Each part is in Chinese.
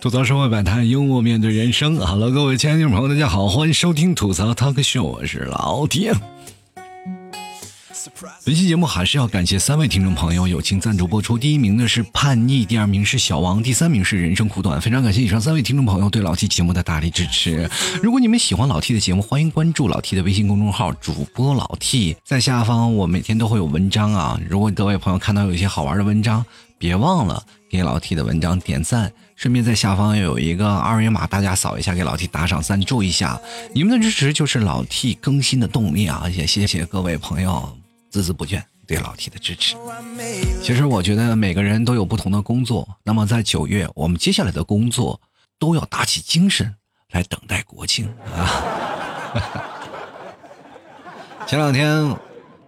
吐槽社会百态，幽默面对人生。Hello，各位亲爱的听众朋友，大家好，欢迎收听吐槽 Talk Show，我是老铁。本期节目还是要感谢三位听众朋友友情赞助播出。第一名呢是叛逆，第二名是小王，第三名是人生苦短。非常感谢以上三位听众朋友对老 T 节目的大力支持。如果你们喜欢老 T 的节目，欢迎关注老 T 的微信公众号“主播老 T”。在下方我每天都会有文章啊，如果各位朋友看到有一些好玩的文章，别忘了给老 T 的文章点赞，顺便在下方有一个二维码，大家扫一下，给老 T 打赏赞助一下。你们的支持就是老 T 更新的动力啊！也谢谢各位朋友。孜孜不倦对老 T 的支持。其实我觉得每个人都有不同的工作，那么在九月，我们接下来的工作都要打起精神来等待国庆啊！前两天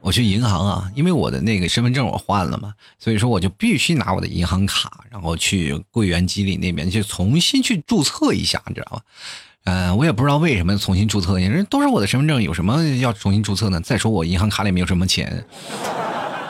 我去银行啊，因为我的那个身份证我换了嘛，所以说我就必须拿我的银行卡，然后去柜员机里那边去重新去注册一下，你知道吗？嗯，我也不知道为什么重新注册，人都是我的身份证，有什么要重新注册呢？再说我银行卡里没有什么钱，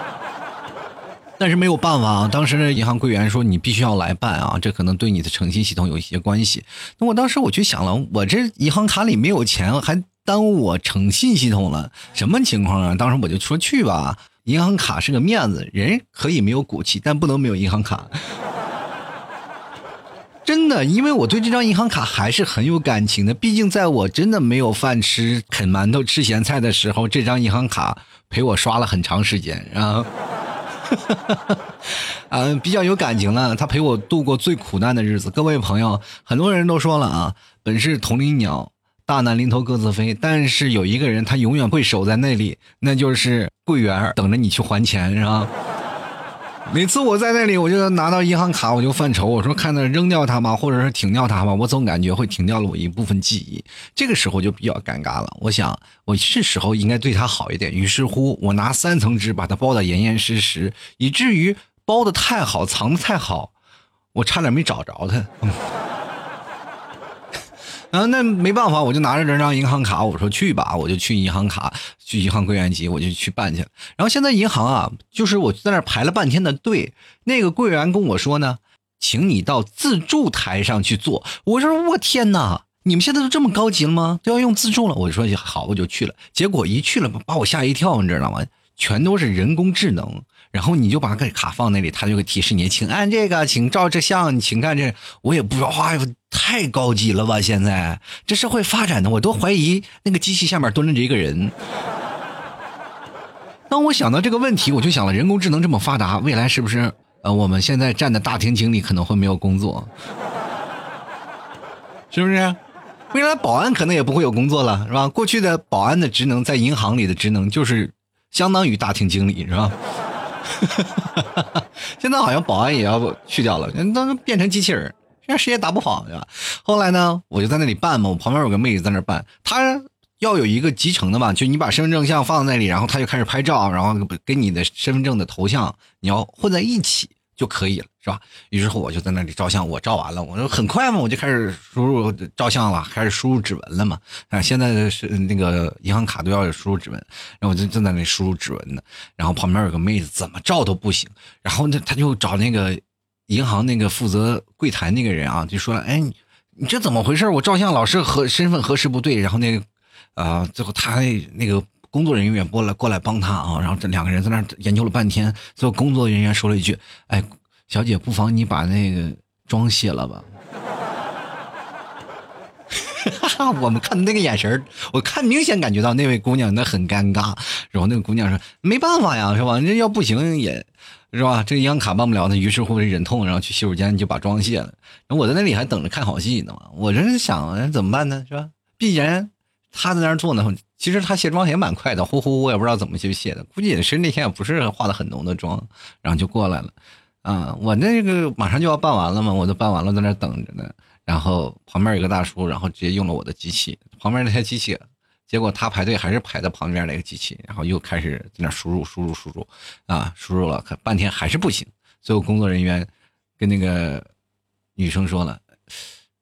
但是没有办法啊，当时银行柜员说你必须要来办啊，这可能对你的诚信系统有一些关系。那我当时我就想了，我这银行卡里没有钱，还耽误我诚信系统了，什么情况啊？当时我就说去吧，银行卡是个面子，人可以没有骨气，但不能没有银行卡。真的，因为我对这张银行卡还是很有感情的。毕竟在我真的没有饭吃、啃馒头、吃咸菜的时候，这张银行卡陪我刷了很长时间，啊，嗯，比较有感情了。他陪我度过最苦难的日子。各位朋友，很多人都说了啊，本是同林鸟，大难临头各自飞。但是有一个人，他永远会守在那里，那就是柜员，等着你去还钱，是吧？每次我在那里，我就拿到银行卡，我就犯愁。我说看到扔掉它吗，或者是停掉它吗？我总感觉会停掉了我一部分记忆。这个时候就比较尴尬了。我想，我是时候应该对它好一点。于是乎，我拿三层纸把它包的严严实实，以至于包的太好，藏的太好，我差点没找着它。啊，那没办法，我就拿着这张银行卡，我说去吧，我就去银行卡，去银行柜员机，我就去办去了。然后现在银行啊，就是我在那排了半天的队，那个柜员跟我说呢，请你到自助台上去坐。我说我天哪，你们现在都这么高级了吗？都要用自助了？我说好，我就去了。结果一去了，把我吓一跳，你知道吗？全都是人工智能。然后你就把个卡放那里，他就会提示你，请按这个，请照这相，请看这。我也不知道，哎呦，太高级了吧！现在这社会发展的，我都怀疑那个机器下面蹲着一个人。当我想到这个问题，我就想了，人工智能这么发达，未来是不是呃，我们现在站的大厅经理可能会没有工作？是不是？未来保安可能也不会有工作了，是吧？过去的保安的职能，在银行里的职能就是相当于大厅经理，是吧？现在好像保安也要去掉了，那变成机器人，现在谁也打不好，对吧？后来呢，我就在那里办嘛，我旁边有个妹子在那办，她要有一个集成的嘛，就你把身份证像放在那里，然后她就开始拍照，然后跟你的身份证的头像你要混在一起。就可以了，是吧？于是乎，我就在那里照相，我照完了，我说很快嘛，我就开始输入照相了，开始输入指纹了嘛。啊，现在是那个银行卡都要有输入指纹，然后我就正在那里输入指纹呢。然后旁边有个妹子，怎么照都不行。然后呢，她就找那个银行那个负责柜台那个人啊，就说了：“哎，你你这怎么回事？我照相老是和身份核实不对。”然后那个啊，最后他那个。工作人员过来过来帮他啊，然后这两个人在那研究了半天，最后工作人员说了一句：“哎，小姐，不妨你把那个妆卸了吧。”我们看的那个眼神我看明显感觉到那位姑娘那很尴尬。然后那个姑娘说：“没办法呀，是吧？这要不行也，是吧？这个银行卡办不了，那于是乎忍痛，然后去洗手间就把妆卸了。然后我在那里还等着看好戏呢嘛。我这是想怎么办呢？是吧？必然。他在那儿做呢，其实他卸妆也蛮快的，呼呼，我也不知道怎么去卸的，估计也是那天也不是化的很浓的妆，然后就过来了。啊，我那个马上就要办完了嘛，我都办完了，在那等着呢。然后旁边有个大叔，然后直接用了我的机器，旁边那台机器，结果他排队还是排在旁边那个机器，然后又开始在那输入输入输入，啊，输入了可半天还是不行。最后工作人员跟那个女生说了：“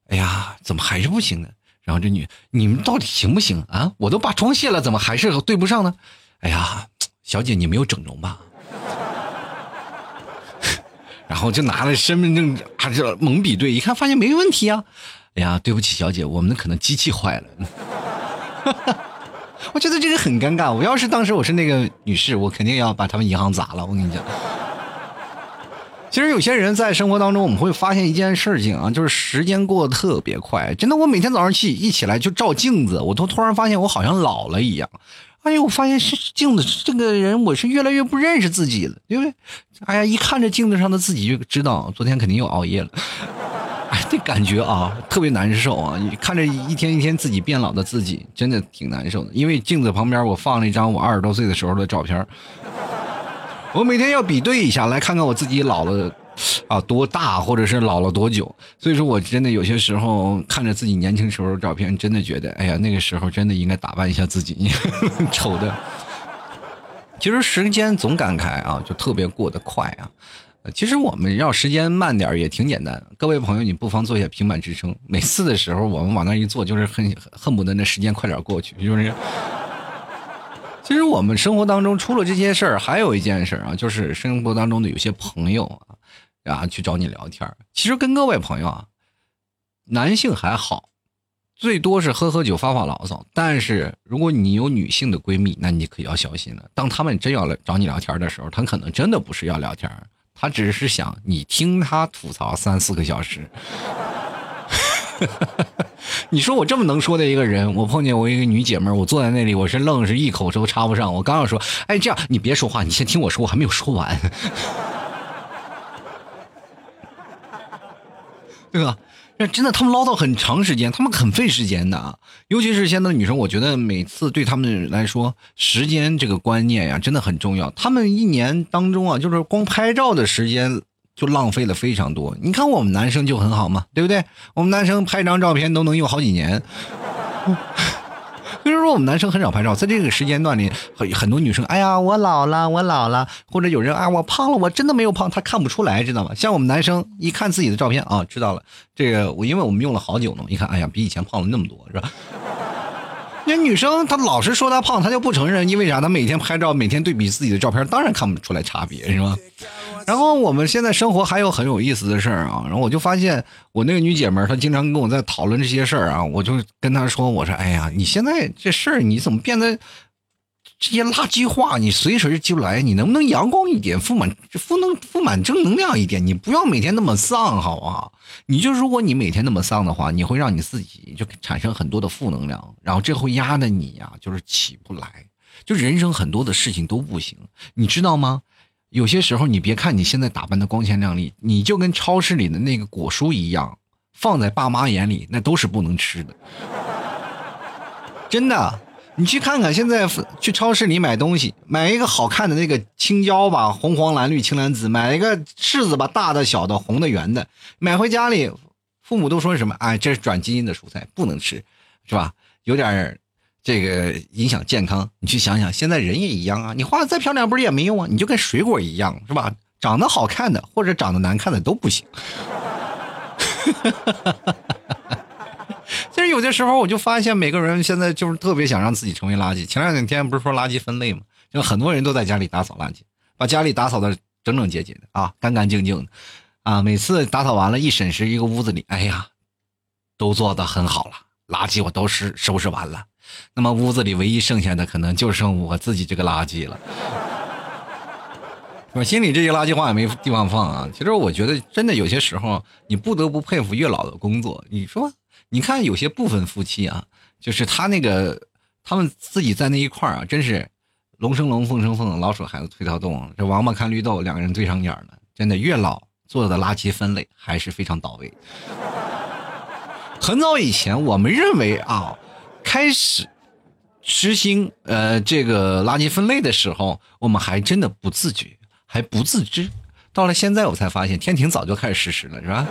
哎呀，怎么还是不行呢？”然后这女，你们到底行不行啊？我都把妆卸了，怎么还是对不上呢？哎呀，小姐，你没有整容吧？然后就拿了身份证还是猛比对，一看发现没问题啊！哎呀，对不起，小姐，我们可能机器坏了。我觉得这个很尴尬。我要是当时我是那个女士，我肯定要把他们银行砸了。我跟你讲。其实有些人在生活当中，我们会发现一件事情啊，就是时间过得特别快。真的，我每天早上起一起来就照镜子，我都突然发现我好像老了一样。哎呦，我发现是镜子这个人，我是越来越不认识自己了，对不对？哎呀，一看着镜子上的自己就知道，昨天肯定又熬夜了。这感觉啊，特别难受啊！你看着一天一天自己变老的自己，真的挺难受的。因为镜子旁边我放了一张我二十多岁的时候的照片。我每天要比对一下，来看看我自己老了啊多大，或者是老了多久。所以说我真的有些时候看着自己年轻时候的照片，真的觉得，哎呀，那个时候真的应该打扮一下自己，丑的。其实时间总感慨啊，就特别过得快啊。其实我们要时间慢点也挺简单。各位朋友，你不妨做一下平板支撑。每次的时候，我们往那一坐，就是恨恨不得那时间快点过去，是就是。其实我们生活当中除了这些事儿，还有一件事啊，就是生活当中的有些朋友啊，啊去找你聊天其实跟各位朋友啊，男性还好，最多是喝喝酒发发牢骚。但是如果你有女性的闺蜜，那你可要小心了。当他们真要来找你聊天的时候，他可能真的不是要聊天，他只是想你听他吐槽三四个小时。你说我这么能说的一个人，我碰见我一个女姐们，我坐在那里，我是愣是一口都插不上。我刚要说，哎，这样你别说话，你先听我说，我还没有说完，对吧？真的，他们唠叨很长时间，他们很费时间的啊，尤其是现在的女生，我觉得每次对他们来说，时间这个观念呀，真的很重要。他们一年当中啊，就是光拍照的时间。就浪费了非常多。你看我们男生就很好嘛，对不对？我们男生拍张照片都能用好几年。比如说我们男生很少拍照，在这个时间段里，很很多女生，哎呀，我老了，我老了，或者有人啊，我胖了，我真的没有胖，他看不出来，知道吗？像我们男生一看自己的照片啊，知道了，这个我因为我们用了好久呢，一看，哎呀，比以前胖了那么多，是吧？那女生她老是说她胖，她就不承认，因为啥？她每天拍照，每天对比自己的照片，当然看不出来差别，是吧？然后我们现在生活还有很有意思的事儿啊，然后我就发现我那个女姐们儿，她经常跟我在讨论这些事儿啊，我就跟她说，我说，哎呀，你现在这事儿你怎么变得这些垃圾话，你随时就来，你能不能阳光一点，富满富能富满正能量一点，你不要每天那么丧，好不好？你就如果你每天那么丧的话，你会让你自己就产生很多的负能量，然后这会压的你呀，就是起不来，就人生很多的事情都不行，你知道吗？有些时候，你别看你现在打扮的光鲜亮丽，你就跟超市里的那个果蔬一样，放在爸妈眼里那都是不能吃的。真的，你去看看，现在去超市里买东西，买一个好看的那个青椒吧，红黄蓝绿青蓝紫，买一个柿子吧，大的小的红的圆的，买回家里，父母都说什么？哎，这是转基因的蔬菜，不能吃，是吧？有点。这个影响健康，你去想想，现在人也一样啊，你画的再漂亮不是也没用啊？你就跟水果一样，是吧？长得好看的或者长得难看的都不行。哈哈哈哈哈其实有些时候我就发现，每个人现在就是特别想让自己成为垃圾。前两天不是说垃圾分类吗？就很多人都在家里打扫垃圾，把家里打扫的整整洁洁的啊，干干净净的啊。每次打扫完了，一审视一个屋子里，哎呀，都做的很好了，垃圾我都是收拾完了。那么屋子里唯一剩下的可能就剩我自己这个垃圾了。我心里这些垃圾话也没地方放啊。其实我觉得真的有些时候，你不得不佩服月老的工作。你说，你看有些部分夫妻啊，就是他那个他们自己在那一块儿啊，真是龙生龙，凤生凤，老鼠孩子推条洞，这王八看绿豆，两个人对上眼了。真的，越老做的垃圾分类还是非常到位。很早以前，我们认为啊。开始实行呃这个垃圾分类的时候，我们还真的不自觉，还不自知。到了现在，我才发现天庭早就开始实施了，是吧？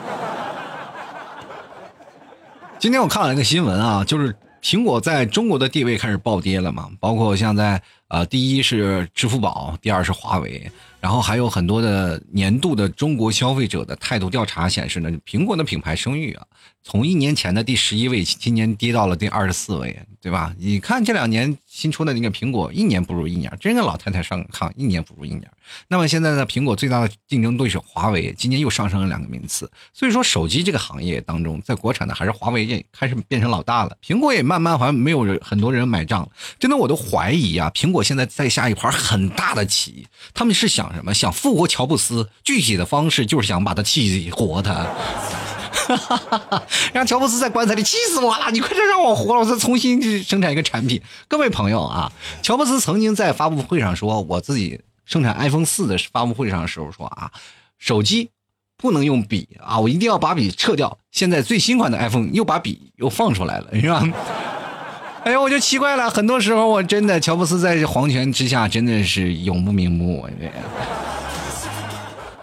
今天我看了一个新闻啊，就是苹果在中国的地位开始暴跌了嘛，包括像在呃第一是支付宝，第二是华为，然后还有很多的年度的中国消费者的态度调查显示呢，苹果的品牌声誉啊。从一年前的第十一位，今年跌到了第二十四位，对吧？你看这两年新出的那个苹果，一年不如一年，真跟老太太上炕，一年不如一年。那么现在呢，苹果最大的竞争对手华为，今年又上升了两个名次。所以说，手机这个行业当中，在国产的还是华为也开始变成老大了，苹果也慢慢好像没有人很多人买账了。真的，我都怀疑啊，苹果现在在下一盘很大的棋，他们是想什么？想复活乔布斯，具体的方式就是想把他气活他。哈哈哈让乔布斯在棺材里气死我了！你快点让我活了，我再重新去生产一个产品。各位朋友啊，乔布斯曾经在发布会上说，我自己生产 iPhone 四的发布会上的时候说啊，手机不能用笔啊，我一定要把笔撤掉。现在最新款的 iPhone 又把笔又放出来了，是吧？哎呦，我就奇怪了，很多时候我真的乔布斯在皇权之下真的是永不瞑目。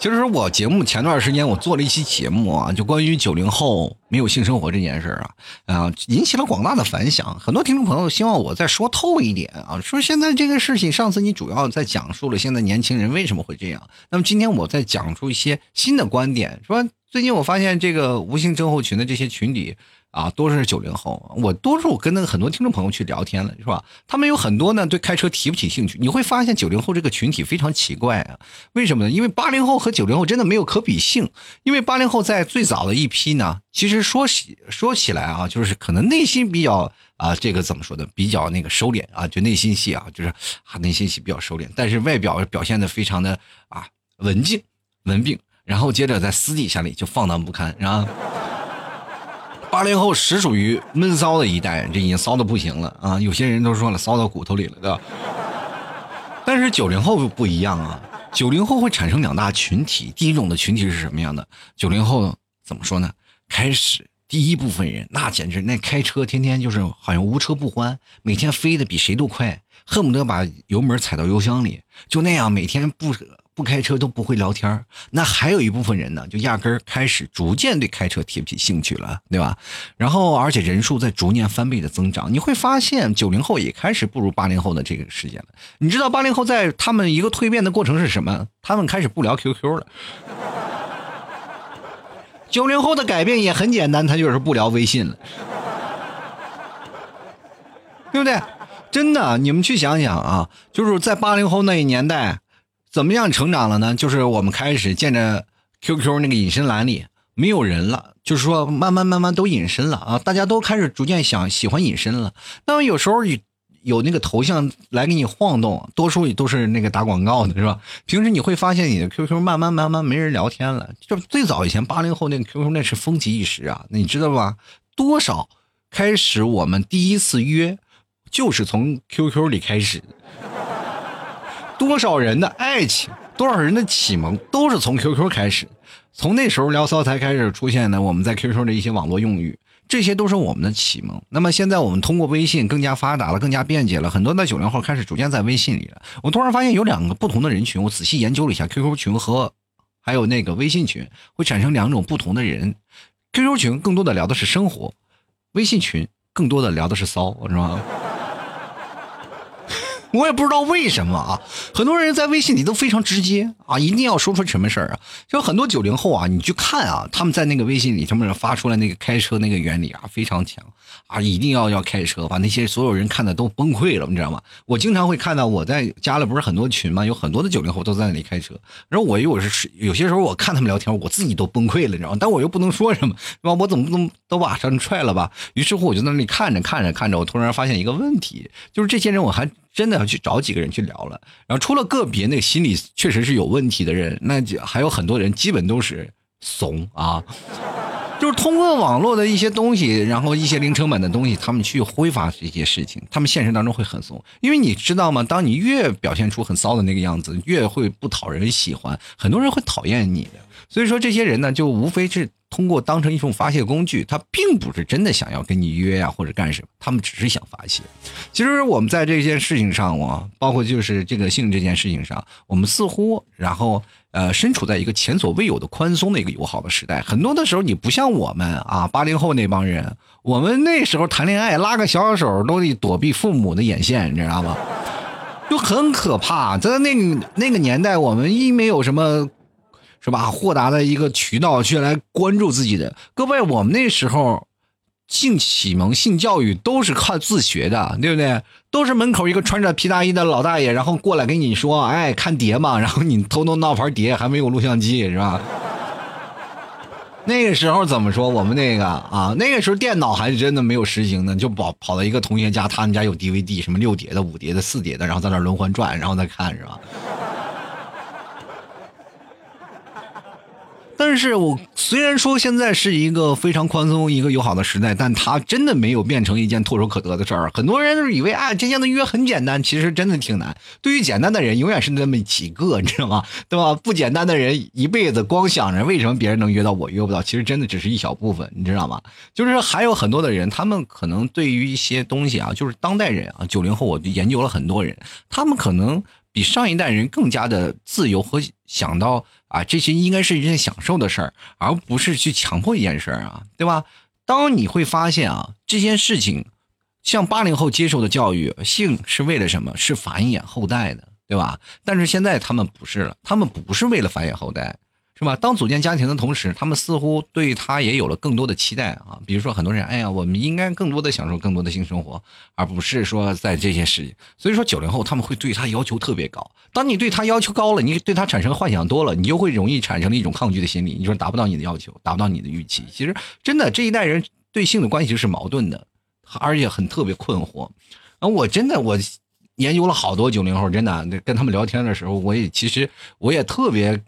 其实我节目前段时间我做了一期节目啊，就关于九零后没有性生活这件事儿啊，啊引起了广大的反响。很多听众朋友希望我再说透一点啊，说现在这个事情，上次你主要在讲述了现在年轻人为什么会这样，那么今天我再讲出一些新的观点，说最近我发现这个无性症候群的这些群体。啊，都是九零后。我多数跟那个很多听众朋友去聊天了，是吧？他们有很多呢，对开车提不起兴趣。你会发现九零后这个群体非常奇怪啊，为什么呢？因为八零后和九零后真的没有可比性。因为八零后在最早的一批呢，其实说起说起来啊，就是可能内心比较啊，这个怎么说的，比较那个收敛啊，就内心戏啊，就是啊，内心戏比较收敛，但是外表表现的非常的啊文静文病，然后接着在私底下里就放荡不堪，然后。八零后实属于闷骚的一代，这已经骚的不行了啊！有些人都说了，骚到骨头里了，对吧？但是九零后不一样啊，九零后会产生两大群体。第一种的群体是什么样的？九零后怎么说呢？开始第一部分人，那简直那开车天天就是好像无车不欢，每天飞的比谁都快，恨不得把油门踩到油箱里，就那样每天不。不开车都不会聊天那还有一部分人呢，就压根儿开始逐渐对开车提不起兴趣了，对吧？然后而且人数在逐年翻倍的增长，你会发现九零后也开始步入八零后的这个时间了。你知道八零后在他们一个蜕变的过程是什么？他们开始不聊 QQ 了。九零后的改变也很简单，他就是不聊微信了，对不对？真的，你们去想想啊，就是在八零后那一年代。怎么样成长了呢？就是我们开始见着 QQ 那个隐身栏里没有人了，就是说慢慢慢慢都隐身了啊，大家都开始逐渐想喜欢隐身了。那么有时候有那个头像来给你晃动，多数也都是那个打广告的，是吧？平时你会发现你的 QQ 慢慢慢慢没人聊天了。就最早以前八零后那个 QQ 那是风起一时啊，你知道吧？多少开始我们第一次约就是从 QQ 里开始。多少人的爱情，多少人的启蒙，都是从 QQ 开始。从那时候聊骚才开始出现的，我们在 QQ 的一些网络用语，这些都是我们的启蒙。那么现在我们通过微信更加发达了，更加便捷了，很多的九零后开始逐渐在微信里了。我突然发现有两个不同的人群，我仔细研究了一下，QQ 群和还有那个微信群会产生两种不同的人。QQ 群更多的聊的是生活，微信群更多的聊的是骚，是吧？我也不知道为什么啊，很多人在微信里都非常直接啊，一定要说出什么事儿啊。就很多九零后啊，你去看啊，他们在那个微信里，他们发出来那个开车那个原理啊，非常强啊，一定要要开车，把那些所有人看的都崩溃了，你知道吗？我经常会看到我在加了不是很多群嘛，有很多的九零后都在那里开车，然后我又是有些时候我看他们聊天，我自己都崩溃了，你知道吗？但我又不能说什么，是吧？我怎么不能都把他踹了吧？于是乎我就在那里看着看着看着，我突然发现一个问题，就是这些人我还。真的要去找几个人去聊了，然后除了个别那个心理确实是有问题的人，那就还有很多人基本都是怂啊，就是通过网络的一些东西，然后一些零成本的东西，他们去挥发这些事情，他们现实当中会很怂，因为你知道吗？当你越表现出很骚的那个样子，越会不讨人喜欢，很多人会讨厌你的。所以说，这些人呢，就无非是。通过当成一种发泄工具，他并不是真的想要跟你约呀或者干什么，他们只是想发泄。其实我们在这件事情上，我包括就是这个性这件事情上，我们似乎然后呃身处在一个前所未有的宽松的一个友好的时代。很多的时候，你不像我们啊八零后那帮人，我们那时候谈恋爱拉个小手都得躲避父母的眼线，你知道吗？就很可怕。在那个那个年代，我们一没有什么。是吧？豁达的一个渠道去来关注自己的。各位，我们那时候性启蒙、性教育都是靠自学的，对不对？都是门口一个穿着皮大衣的老大爷，然后过来跟你说：“哎，看碟嘛。”然后你偷偷闹盘碟，还没有录像机，是吧？那个时候怎么说？我们那个啊，那个时候电脑还是真的没有实行呢，就跑跑到一个同学家，他们家有 DVD，什么六碟的、五碟的、四碟的，然后在那轮换转，然后再看，是吧？但是我虽然说现在是一个非常宽松、一个友好的时代，但它真的没有变成一件唾手可得的事儿。很多人都以为啊，这样的约很简单，其实真的挺难。对于简单的人，永远是那么几个，你知道吗？对吧？不简单的人一辈子光想着为什么别人能约到我约不到，其实真的只是一小部分，你知道吗？就是还有很多的人，他们可能对于一些东西啊，就是当代人啊，九零后，我研究了很多人，他们可能。比上一代人更加的自由和想到啊，这些应该是一件享受的事儿，而不是去强迫一件事儿啊，对吧？当你会发现啊，这件事情，像八零后接受的教育，性是为了什么？是繁衍后代的，对吧？但是现在他们不是了，他们不是为了繁衍后代。是吧？当组建家庭的同时，他们似乎对他也有了更多的期待啊。比如说，很多人，哎呀，我们应该更多的享受更多的性生活，而不是说在这些事情。所以说，九零后他们会对他要求特别高。当你对他要求高了，你对他产生幻想多了，你就会容易产生了一种抗拒的心理。你说达不到你的要求，达不到你的预期。其实，真的这一代人对性的关系是矛盾的，而且很特别困惑。啊，我真的我研究了好多九零后，真的跟他们聊天的时候，我也其实我也特别。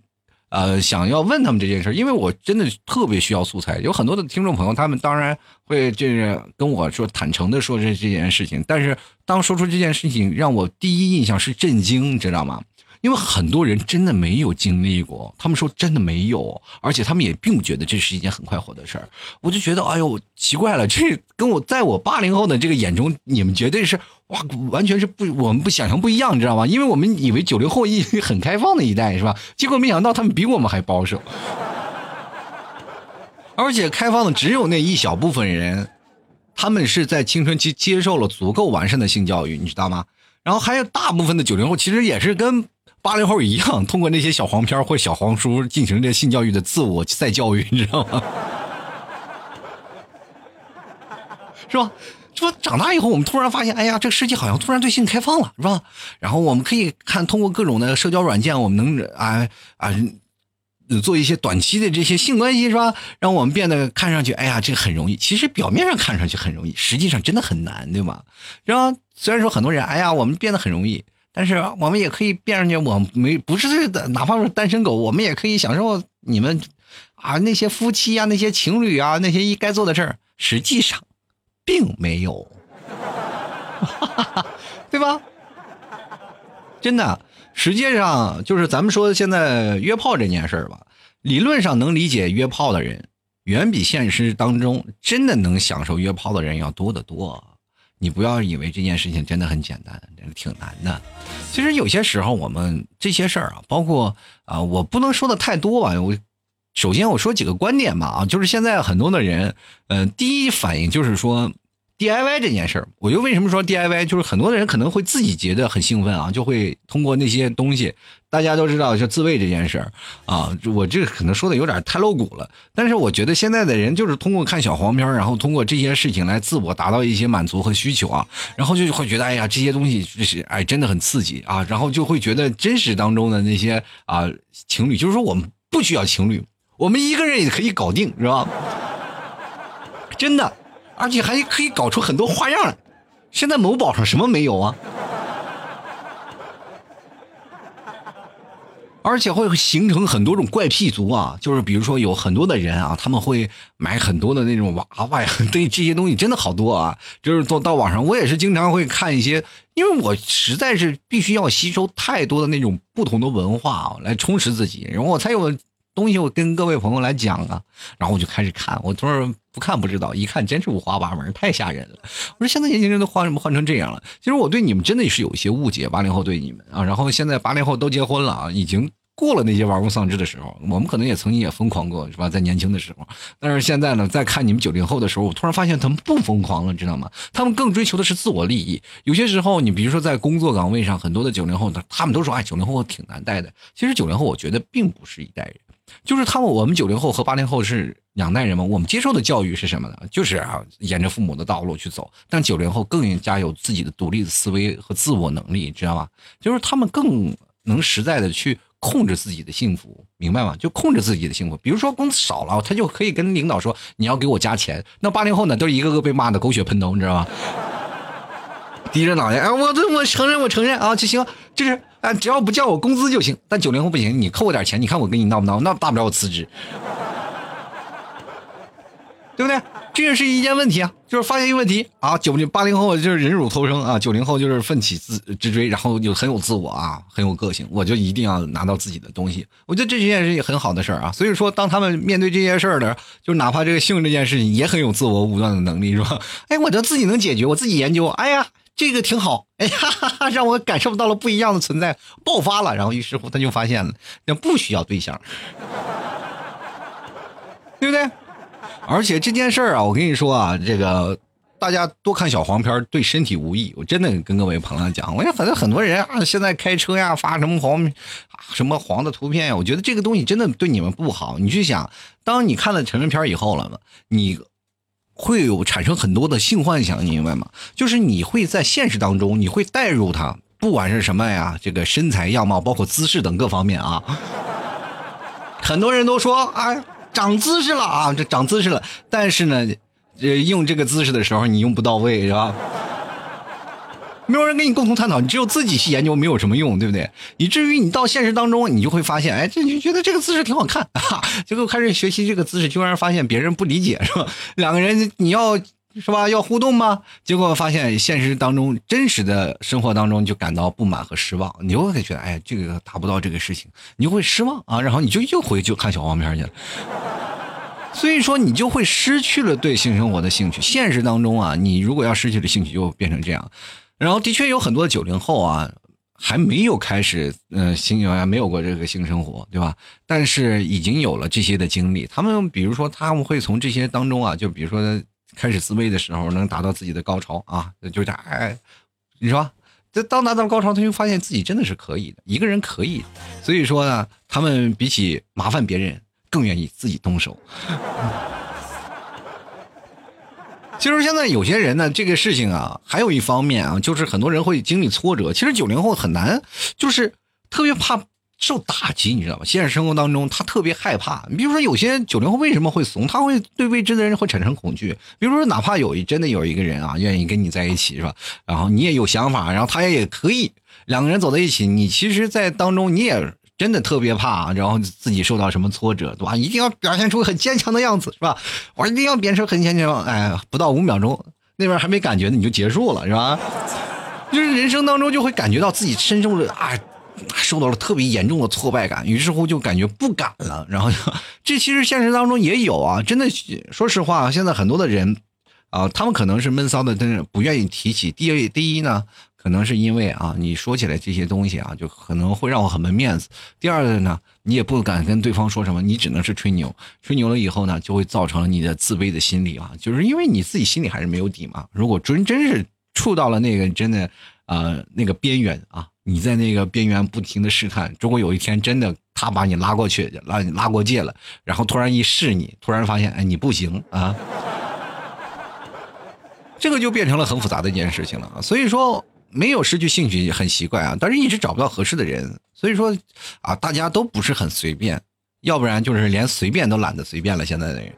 呃，想要问他们这件事因为我真的特别需要素材。有很多的听众朋友，他们当然会就是跟我说坦诚的说这这件事情，但是当说出这件事情，让我第一印象是震惊，你知道吗？因为很多人真的没有经历过，他们说真的没有，而且他们也并不觉得这是一件很快活的事儿。我就觉得，哎呦，奇怪了，这跟我在我八零后的这个眼中，你们绝对是哇，完全是不，我们不想象不一样，你知道吗？因为我们以为九零后一很开放的一代，是吧？结果没想到他们比我们还保守，而且开放的只有那一小部分人，他们是在青春期接受了足够完善的性教育，你知道吗？然后还有大部分的九零后，其实也是跟。八零后一样，通过那些小黄片或小黄书进行这性教育的自我再教育，你知道吗？是吧？说长大以后，我们突然发现，哎呀，这个世界好像突然对性开放了，是吧？然后我们可以看通过各种的社交软件，我们能啊啊做一些短期的这些性关系，是吧？让我们变得看上去，哎呀，这个很容易。其实表面上看上去很容易，实际上真的很难，对吗？然后虽然说很多人，哎呀，我们变得很容易。但是我们也可以变上去，我没不是的，哪怕是单身狗，我们也可以享受你们啊那些夫妻啊、那些情侣啊、那些该做的事儿。实际上，并没有，对吧？真的，实际上就是咱们说现在约炮这件事儿吧，理论上能理解约炮的人，远比现实当中真的能享受约炮的人要多得多。你不要以为这件事情真的很简单，挺难的。其实有些时候，我们这些事儿啊，包括啊，我不能说的太多吧。我首先我说几个观点吧啊，就是现在很多的人，嗯，第一反应就是说。DIY 这件事儿，我就为什么说 DIY，就是很多的人可能会自己觉得很兴奋啊，就会通过那些东西。大家都知道，就自慰这件事儿啊，我这可能说的有点太露骨了。但是我觉得现在的人就是通过看小黄片，然后通过这些事情来自我达到一些满足和需求啊，然后就会觉得，哎呀，这些东西就是哎，真的很刺激啊，然后就会觉得真实当中的那些啊情侣，就是说我们不需要情侣，我们一个人也可以搞定，是吧？真的。而且还可以搞出很多花样来。现在某宝上什么没有啊？而且会形成很多种怪癖族啊，就是比如说有很多的人啊，他们会买很多的那种娃娃呀，对这些东西真的好多啊。就是到到网上，我也是经常会看一些，因为我实在是必须要吸收太多的那种不同的文化啊，来充实自己，然后我才有。东西我跟各位朋友来讲啊，然后我就开始看，我突然不看不知道，一看真是五花八门，太吓人了。我说现在年轻人都换什么换成这样了？其实我对你们真的是有一些误解，八零后对你们啊，然后现在八零后都结婚了啊，已经过了那些玩物丧志的时候。我们可能也曾经也疯狂过，是吧？在年轻的时候，但是现在呢，在看你们九零后的时候，我突然发现他们不疯狂了，知道吗？他们更追求的是自我利益。有些时候，你比如说在工作岗位上，很多的九零后，他们都说，哎，九零后挺难带的。其实九零后，我觉得并不是一代人。就是他们，我们九零后和八零后是两代人嘛。我们接受的教育是什么呢？就是啊，沿着父母的道路去走。但九零后更加有自己的独立的思维和自我能力，知道吧？就是他们更能实在的去控制自己的幸福，明白吗？就控制自己的幸福。比如说工资少了，他就可以跟领导说：“你要给我加钱。”那八零后呢，都是一个个被骂的狗血喷头，你知道吧？低着脑袋，哎，我这我承认，我承认啊，就行，就是啊，只要不叫我工资就行。但九零后不行，你扣我点钱，你看我跟你闹不闹？那大不了我辞职，对不对？这也是一件问题啊，就是发现一个问题啊。九零八零后就是忍辱偷生啊，九零后就是奋起自直追，然后就很有自我啊，很有个性。我就一定要拿到自己的东西，我觉得这件事也很好的事儿啊。所以说，当他们面对这件事儿的，就哪怕这个性这件事情，也很有自我武断的能力，是吧？哎，我觉得自己能解决，我自己研究，哎呀。这个挺好，哎呀，哈 哈让我感受到了不一样的存在，爆发了。然后于是乎他就发现了，那不需要对象，对不对？而且这件事儿啊，我跟你说啊，这个大家多看小黄片对身体无益。我真的跟各位朋友讲，我也反正很多人啊，现在开车呀发什么黄什么黄的图片呀，我觉得这个东西真的对你们不好。你去想，当你看了成人片以后了，你。会有产生很多的性幻想，你明白吗？就是你会在现实当中，你会带入他，不管是什么呀，这个身材样貌，包括姿势等各方面啊。很多人都说啊，长姿势了啊，这长姿势了，但是呢，这，用这个姿势的时候你用不到位，是吧？没有人跟你共同探讨，你只有自己去研究，没有什么用，对不对？以至于你到现实当中，你就会发现，哎，这就觉得这个姿势挺好看啊，结果开始学习这个姿势，居然发现别人不理解，是吧？两个人你要是吧要互动吗？结果发现现实当中真实的生活当中就感到不满和失望，你就会觉得，哎，这个达不到这个事情，你就会失望啊，然后你就又回去看小黄片去了。所以说，你就会失去了对性生活的兴趣。现实当中啊，你如果要失去了兴趣，就变成这样。然后的确有很多九零后啊，还没有开始，嗯，性啊，没有过这个性生活，对吧？但是已经有了这些的经历。他们比如说，他们会从这些当中啊，就比如说开始自慰的时候，能达到自己的高潮啊，就这哎，你说，这当达到高潮，他就发现自己真的是可以的，一个人可以。所以说呢，他们比起麻烦别人，更愿意自己动手。其实现在有些人呢，这个事情啊，还有一方面啊，就是很多人会经历挫折。其实九零后很难，就是特别怕受打击，你知道吗？现实生活当中，他特别害怕。你比如说，有些九零后为什么会怂？他会对未知的人会产生恐惧。比如说，哪怕有一真的有一个人啊，愿意跟你在一起，是吧？然后你也有想法，然后他也可以两个人走在一起，你其实，在当中你也。真的特别怕，然后自己受到什么挫折，对吧？一定要表现出很坚强的样子，是吧？我一定要变成很坚强。哎，不到五秒钟，那边还没感觉呢，你就结束了，是吧？就是人生当中就会感觉到自己深受了啊，受到了特别严重的挫败感，于是乎就感觉不敢了。然后这其实现实当中也有啊，真的，说实话，现在很多的人啊，他们可能是闷骚的，但是不愿意提起。第一，第一呢。可能是因为啊，你说起来这些东西啊，就可能会让我很没面子。第二个呢，你也不敢跟对方说什么，你只能是吹牛。吹牛了以后呢，就会造成了你的自卑的心理啊，就是因为你自己心里还是没有底嘛。如果真真是触到了那个真的呃那个边缘啊，你在那个边缘不停的试探，如果有一天真的他把你拉过去，拉你拉过界了，然后突然一试你，突然发现哎你不行啊，这个就变成了很复杂的一件事情了。所以说。没有失去兴趣很奇怪啊，但是一直找不到合适的人，所以说啊，大家都不是很随便，要不然就是连随便都懒得随便了。现在的人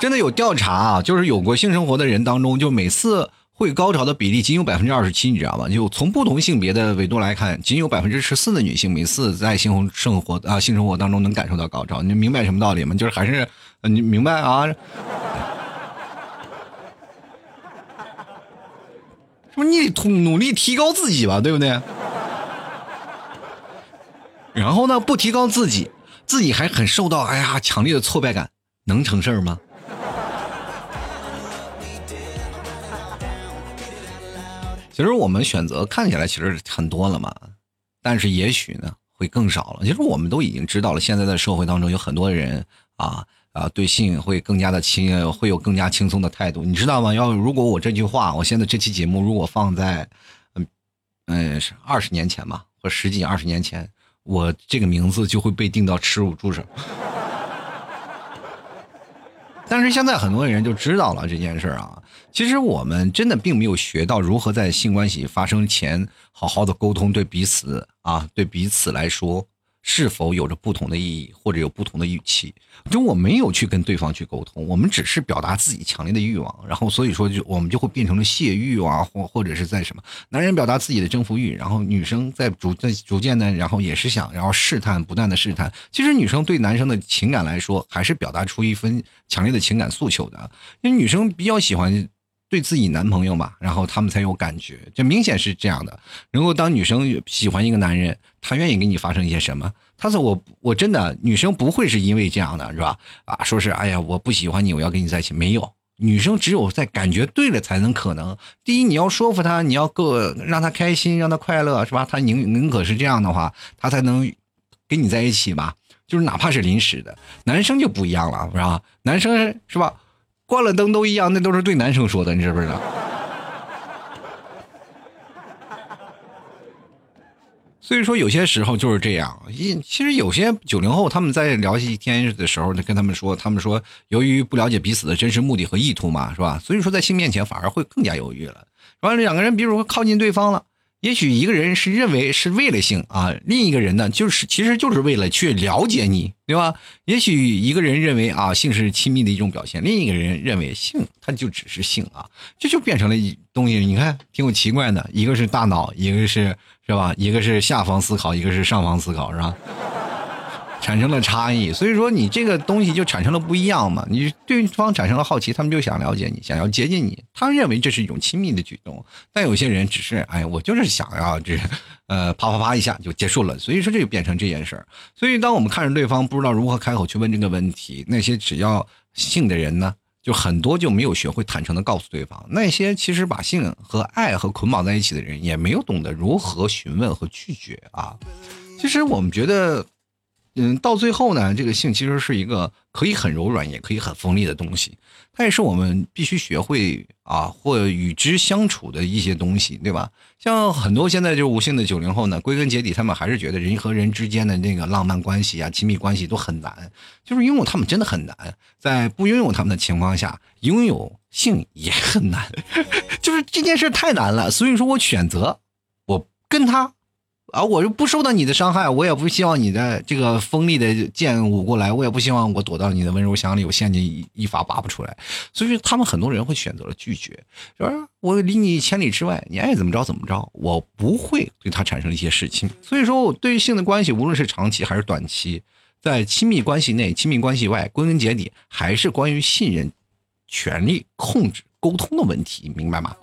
真的有调查啊，就是有过性生活的人当中，就每次会高潮的比例仅有百分之二十七，你知道吗？就从不同性别的维度来看，仅有百分之十四的女性每次在性生活啊性生活当中能感受到高潮。你明白什么道理吗？就是还是你明白啊？不，你得努力提高自己吧，对不对？然后呢，不提高自己，自己还很受到哎呀强烈的挫败感，能成事儿吗？其实我们选择看起来其实很多了嘛，但是也许呢会更少了。其实我们都已经知道了，现在的社会当中有很多人啊。啊，对性会更加的轻，会有更加轻松的态度，你知道吗？要如果我这句话，我现在这期节目如果放在，嗯嗯，二十年前吧，或十几二十年前，我这个名字就会被定到耻辱柱上。但是现在很多人就知道了这件事啊。其实我们真的并没有学到如何在性关系发生前好好的沟通，对彼此啊，对彼此来说。是否有着不同的意义，或者有不同的语气？就我没有去跟对方去沟通，我们只是表达自己强烈的欲望，然后所以说就我们就会变成了泄欲啊，或或者是在什么？男人表达自己的征服欲，然后女生在逐在逐渐的，然后也是想，然后试探，不断的试探。其实女生对男生的情感来说，还是表达出一份强烈的情感诉求的，因为女生比较喜欢。对自己男朋友嘛，然后他们才有感觉，这明显是这样的。如果当女生喜欢一个男人，她愿意跟你发生一些什么？她说我我真的女生不会是因为这样的，是吧？啊，说是哎呀，我不喜欢你，我要跟你在一起。没有，女生只有在感觉对了才能可能。第一，你要说服她，你要够让她开心，让她快乐，是吧？她宁宁可是这样的话，她才能跟你在一起嘛。就是哪怕是临时的，男生就不一样了，是吧？男生是吧？关了灯都一样，那都是对男生说的，你知不知道？所以说有些时候就是这样。一其实有些九零后他们在聊一天的时候，就跟他们说，他们说由于不了解彼此的真实目的和意图嘛，是吧？所以说在性面前反而会更加犹豫了。完了，两个人比如说靠近对方了。也许一个人是认为是为了性啊，另一个人呢，就是其实就是为了去了解你，对吧？也许一个人认为啊，性是亲密的一种表现，另一个人认为性他就只是性啊，这就变成了一东西。你看，挺有奇怪的，一个是大脑，一个是是吧？一个是下方思考，一个是上方思考，是吧？产生了差异，所以说你这个东西就产生了不一样嘛。你对方产生了好奇，他们就想了解你，想要接近你。他认为这是一种亲密的举动，但有些人只是哎，我就是想要这，呃，啪啪啪一下就结束了。所以说这就变成这件事儿。所以当我们看着对方不知道如何开口去问这个问题，那些只要性的人呢，就很多就没有学会坦诚的告诉对方。那些其实把性和爱和捆绑在一起的人，也没有懂得如何询问和拒绝啊。其实我们觉得。嗯，到最后呢，这个性其实是一个可以很柔软，也可以很锋利的东西，它也是我们必须学会啊，或与之相处的一些东西，对吧？像很多现在就无性的九零后呢，归根结底，他们还是觉得人和人之间的那个浪漫关系啊、亲密关系都很难，就是拥有他们真的很难，在不拥有他们的情况下，拥有性也很难，就是这件事太难了，所以说我选择我跟他。啊，我就不受到你的伤害，我也不希望你的这个锋利的剑舞过来，我也不希望我躲到你的温柔乡里，我陷阱一一发拔不出来。所以说，他们很多人会选择了拒绝，是吧？我离你千里之外，你爱怎么着怎么着，我不会对他产生一些事情。所以说，我对于性的关系，无论是长期还是短期，在亲密关系内、亲密关系外，归根结底还是关于信任、权力、控制、沟通的问题，明白吗？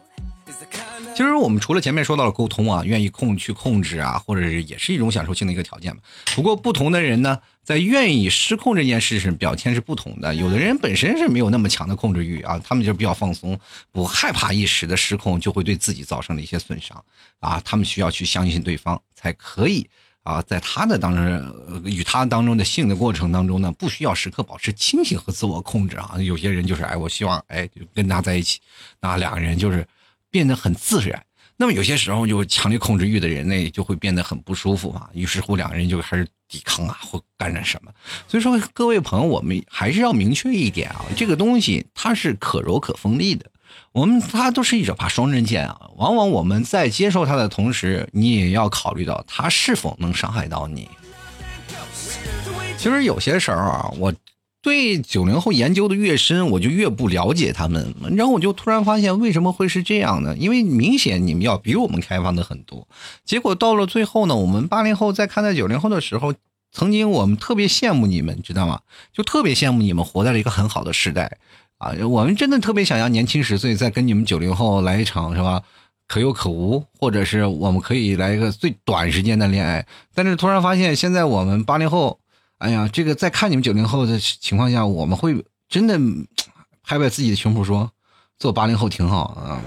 其实我们除了前面说到了沟通啊，愿意控去控制啊，或者是也是一种享受性的一个条件嘛。不过不同的人呢，在愿意失控这件事上表现是不同的。有的人本身是没有那么强的控制欲啊，他们就比较放松，不害怕一时的失控就会对自己造成的一些损伤啊。他们需要去相信对方，才可以啊，在他的当中与他当中的性的过程当中呢，不需要时刻保持清醒和自我控制啊。有些人就是哎，我希望哎跟他在一起，那两个人就是。变得很自然，那么有些时候就强烈控制欲的人呢，就会变得很不舒服嘛。于是乎，两个人就开始抵抗啊，或干点什么。所以说，各位朋友，我们还是要明确一点啊，这个东西它是可柔可锋利的，我们它都是一把双刃剑啊。往往我们在接受它的同时，你也要考虑到它是否能伤害到你。其实有些时候啊，我。对九零后研究的越深，我就越不了解他们。然后我就突然发现，为什么会是这样呢？因为明显你们要比我们开放的很多。结果到了最后呢，我们八零后在看待九零后的时候，曾经我们特别羡慕你们，知道吗？就特别羡慕你们活在了一个很好的时代啊！我们真的特别想要年轻十岁，再跟你们九零后来一场，是吧？可有可无，或者是我们可以来一个最短时间的恋爱。但是突然发现，现在我们八零后。哎呀，这个在看你们九零后的情况下，我们会真的拍拍自己的胸脯说，做八零后挺好啊，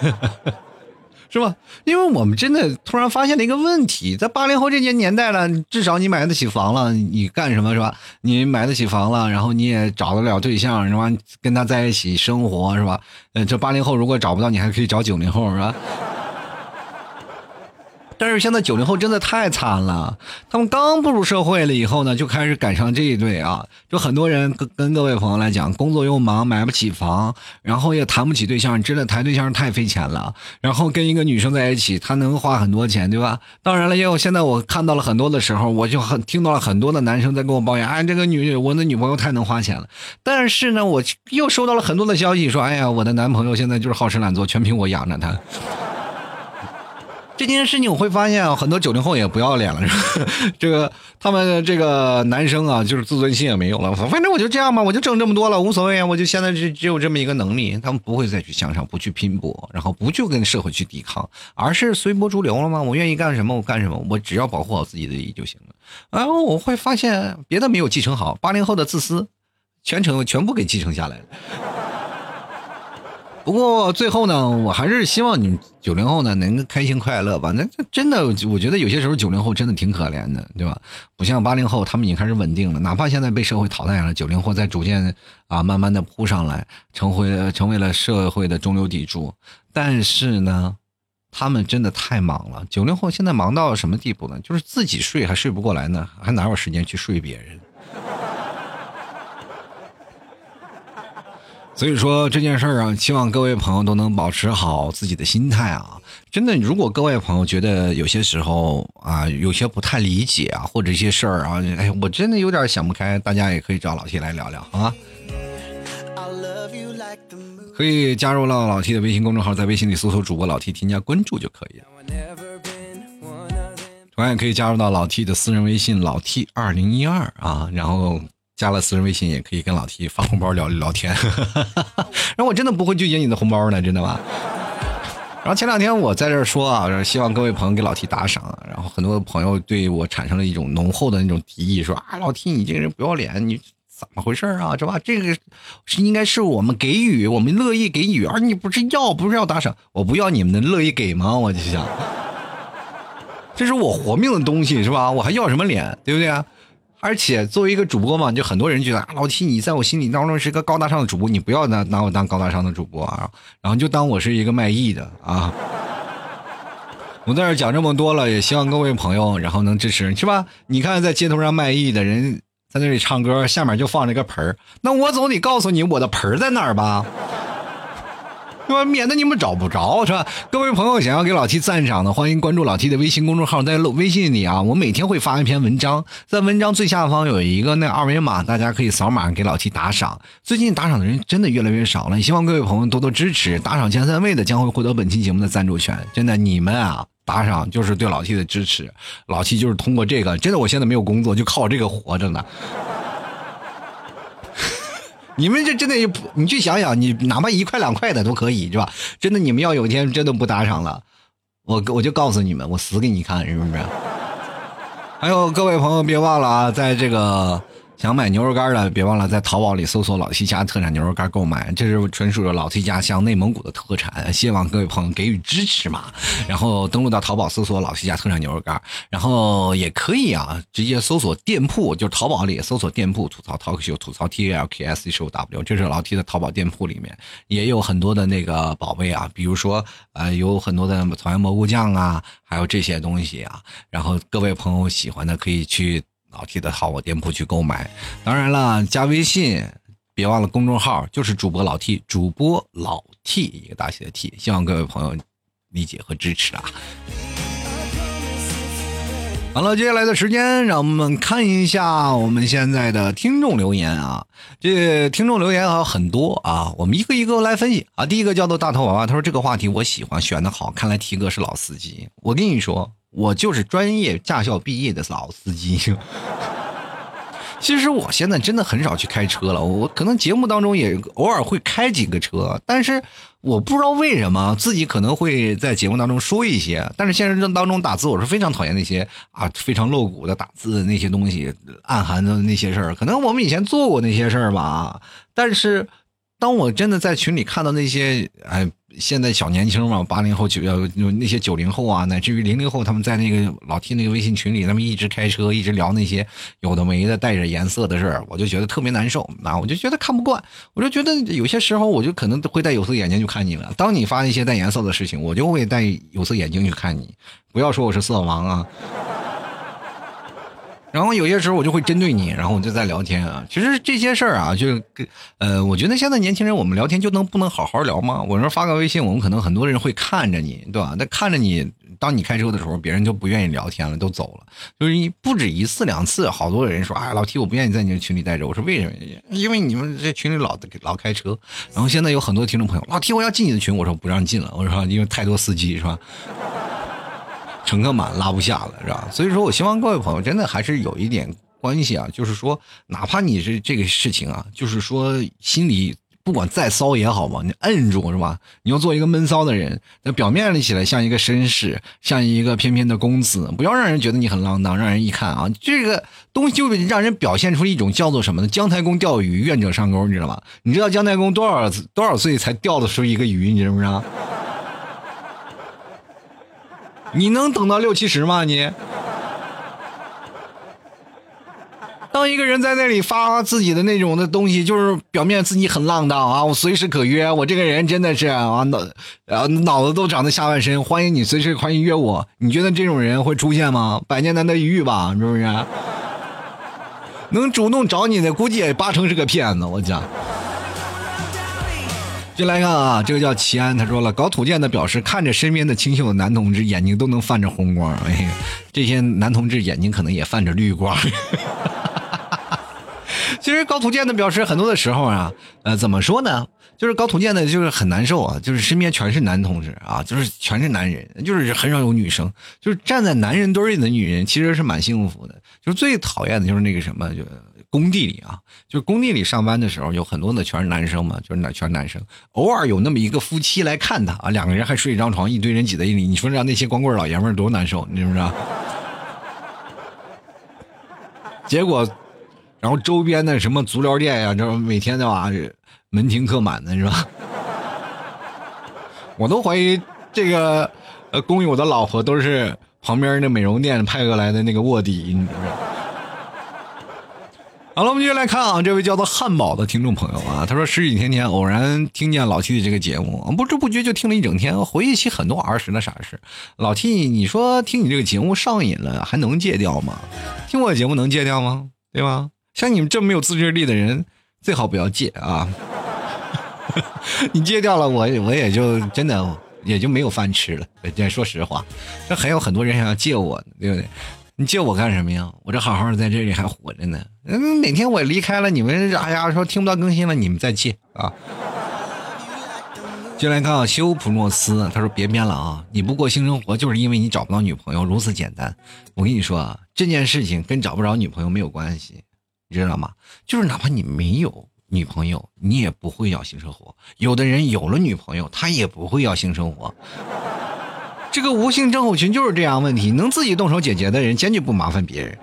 是吧？因为我们真的突然发现了一个问题，在八零后这些年代了，至少你买得起房了，你干什么是吧？你买得起房了，然后你也找得了对象是吧？跟他在一起生活是吧？呃，这八零后如果找不到，你还可以找九零后是吧？但是现在九零后真的太惨了，他们刚步入社会了以后呢，就开始赶上这一对啊，就很多人跟跟各位朋友来讲，工作又忙，买不起房，然后也谈不起对象，真的谈对象太费钱了。然后跟一个女生在一起，他能花很多钱，对吧？当然了，也有现在我看到了很多的时候，我就很听到了很多的男生在跟我抱怨，哎，这个女我的女朋友太能花钱了。但是呢，我又收到了很多的消息，说，哎呀，我的男朋友现在就是好吃懒做，全凭我养着他。这件事情我会发现啊，很多九零后也不要脸了，是 这个他们这个男生啊，就是自尊心也没有了。反正我就这样吧，我就挣这么多了，无所谓啊。我就现在只只有这么一个能力，他们不会再去向上，不去拼搏，然后不去跟社会去抵抗，而是随波逐流了吗？我愿意干什么我干什么，我只要保护好自己的利益就行了。然后我会发现别的没有继承好，八零后的自私，全程全部给继承下来了。不过最后呢，我还是希望你九零后呢能开心快乐吧。那真的，我觉得有些时候九零后真的挺可怜的，对吧？不像八零后，他们已经开始稳定了。哪怕现在被社会淘汰了，九零后在逐渐啊慢慢的扑上来，成为成为了社会的中流砥柱。但是呢，他们真的太忙了。九零后现在忙到什么地步呢？就是自己睡还睡不过来呢，还哪有时间去睡别人？所以说这件事儿啊，希望各位朋友都能保持好自己的心态啊！真的，如果各位朋友觉得有些时候啊，有些不太理解啊，或者一些事儿啊，哎，我真的有点想不开，大家也可以找老 T 来聊聊，好吗？可以加入到老 T 的微信公众号，在微信里搜索主播老 T，添加关注就可以了。同样可以加入到老 T 的私人微信老 T 二零一二啊，然后。加了私人微信也可以跟老 T 发红包聊聊天，然后我真的不会拒绝你的红包呢，真的吗？然后前两天我在这说啊，希望各位朋友给老 T 打赏，然后很多朋友对我产生了一种浓厚的那种敌意，说啊，老 T 你这个人不要脸，你怎么回事啊？是吧？这个是应该是我们给予，我们乐意给予，而你不是要，不是要打赏，我不要你们的乐意给吗？我就想，这是我活命的东西，是吧？我还要什么脸，对不对啊？而且作为一个主播嘛，就很多人觉得啊，老七你在我心里当中是一个高大上的主播，你不要拿拿我当高大上的主播啊，然后就当我是一个卖艺的啊。我在这讲这么多了，也希望各位朋友然后能支持，是吧？你看在街头上卖艺的人在那里唱歌，下面就放着个盆儿，那我总得告诉你我的盆儿在哪儿吧。免得你们找不着，是吧？各位朋友想要给老 T 赞赏的，欢迎关注老 T 的微信公众号，在微信里啊，我每天会发一篇文章，在文章最下方有一个那二维码，大家可以扫码给老 T 打赏。最近打赏的人真的越来越少了，希望各位朋友多多支持，打赏前三位的将会获得本期节目的赞助权。真的，你们啊，打赏就是对老 T 的支持，老 T 就是通过这个，真的，我现在没有工作，就靠这个活着呢。你们这真的，你去想想，你哪怕一块两块的都可以，是吧？真的，你们要有一天真的不打赏了，我我就告诉你们，我死给你看，是不是？还有各位朋友，别忘了啊，在这个。想买牛肉干的，别忘了在淘宝里搜索“老 T 家特产牛肉干”购买，这是纯属的老 T 家乡内蒙古的特产，希望各位朋友给予支持嘛。然后登录到淘宝搜索“老 T 家特产牛肉干”，然后也可以啊，直接搜索店铺，就是淘宝里搜索店铺“吐槽 talk show”，吐槽 T A L K S H O W，这是老 T 的淘宝店铺里面也有很多的那个宝贝啊，比如说呃有很多的草原蘑菇酱啊，还有这些东西啊。然后各位朋友喜欢的可以去。老 T 的淘宝店铺去购买，当然了，加微信，别忘了公众号，就是主播老 T，主播老 T 一个大写的 T，希望各位朋友理解和支持啊。好了，接下来的时间，让我们看一下我们现在的听众留言啊。这听众留言还有很多啊，我们一个一个来分析啊。第一个叫做大头娃娃，他说这个话题我喜欢，选的好，看来 T 哥是老司机。我跟你说。我就是专业驾校毕业的老司机。其实我现在真的很少去开车了，我可能节目当中也偶尔会开几个车，但是我不知道为什么自己可能会在节目当中说一些，但是现实当中打字我是非常讨厌那些啊非常露骨的打字的那些东西，暗含的那些事儿。可能我们以前做过那些事儿吧，但是当我真的在群里看到那些哎现在小年轻嘛，八零后、九呃那些九零后啊，乃至于零零后，他们在那个老 T 那个微信群里，他们一直开车，一直聊那些有的没的、带着颜色的事儿，我就觉得特别难受啊！我就觉得看不惯，我就觉得有些时候我就可能会戴有色眼镜去看你了。当你发一些带颜色的事情，我就会戴有色眼镜去看你。不要说我是色盲啊。然后有些时候我就会针对你，然后我就在聊天啊。其实这些事儿啊，就呃，我觉得现在年轻人我们聊天就能不能好好聊吗？我说发个微信，我们可能很多人会看着你，对吧？那看着你，当你开车的时候，别人就不愿意聊天了，都走了。就是一不止一次两次，好多人说，哎，老 T，我不愿意在你的群里待着。我说为什么？因为你们这群里老老开车。然后现在有很多听众朋友，老 T，我要进你的群，我说不让进了。我说因为太多司机是吧？乘客满拉不下了，是吧？所以说我希望各位朋友真的还是有一点关系啊，就是说，哪怕你是这个事情啊，就是说心里不管再骚也好嘛，你摁住是吧？你要做一个闷骚的人，那表面里起来像一个绅士，像一个翩翩的公子，不要让人觉得你很浪荡，让人一看啊，这个东西就让人表现出一种叫做什么呢？姜太公钓鱼，愿者上钩，你知道吗？你知道姜太公多少多少岁才钓得出一个鱼？你知不知道？你能等到六七十吗？你，当一个人在那里发自己的那种的东西，就是表面自己很浪荡啊，我随时可约，我这个人真的是啊脑啊脑子都长在下半身，欢迎你随时欢迎约我。你觉得这种人会出现吗？百年难得一遇吧，是不是？能主动找你的，估计也八成是个骗子。我讲。进来看啊，这个叫齐安，他说了，搞土建的表示看着身边的清秀的男同志眼睛都能泛着红光，哎呀，这些男同志眼睛可能也泛着绿光。其实搞土建的表示很多的时候啊，呃，怎么说呢？就是搞土建的，就是很难受啊，就是身边全是男同志啊，就是全是男人，就是很少有女生，就是站在男人堆里的女人其实是蛮幸福的。就是最讨厌的就是那个什么就。工地里啊，就是工地里上班的时候，有很多的全是男生嘛，就是那全是男生。偶尔有那么一个夫妻来看他啊，两个人还睡一张床，一堆人挤在一起，你说让那些光棍老爷们多难受，你知不知道？结果，然后周边的什么足疗店呀，这每天的话门庭客满的是吧？我都怀疑这个呃工友的老婆都是旁边那美容店派过来的那个卧底，你知不知道？好了，我们继续来看啊，这位叫做汉堡的听众朋友啊，他说十几天前偶然听见老 T 的这个节目，不知不觉就听了一整天，回忆起很多儿时的傻事。老 T，你说听你这个节目上瘾了，还能戒掉吗？听我节目能戒掉吗？对吧？像你们这么没有自制力的人，最好不要戒啊！你戒掉了，我我也就真的也就没有饭吃了。这说实话，这还有很多人想要戒我，对不对？你借我干什么呀？我这好好的在这里还活着呢。嗯，哪天我离开了，你们哎呀说听不到更新了，你们再借啊。进来看啊，修普诺斯，他说别编了啊，你不过性生活就是因为你找不到女朋友，如此简单。我跟你说啊，这件事情跟找不着女朋友没有关系，你知道吗？就是哪怕你没有女朋友，你也不会要性生活。有的人有了女朋友，他也不会要性生活。这个无性症候群就是这样，问题能自己动手解决的人，坚决不麻烦别人。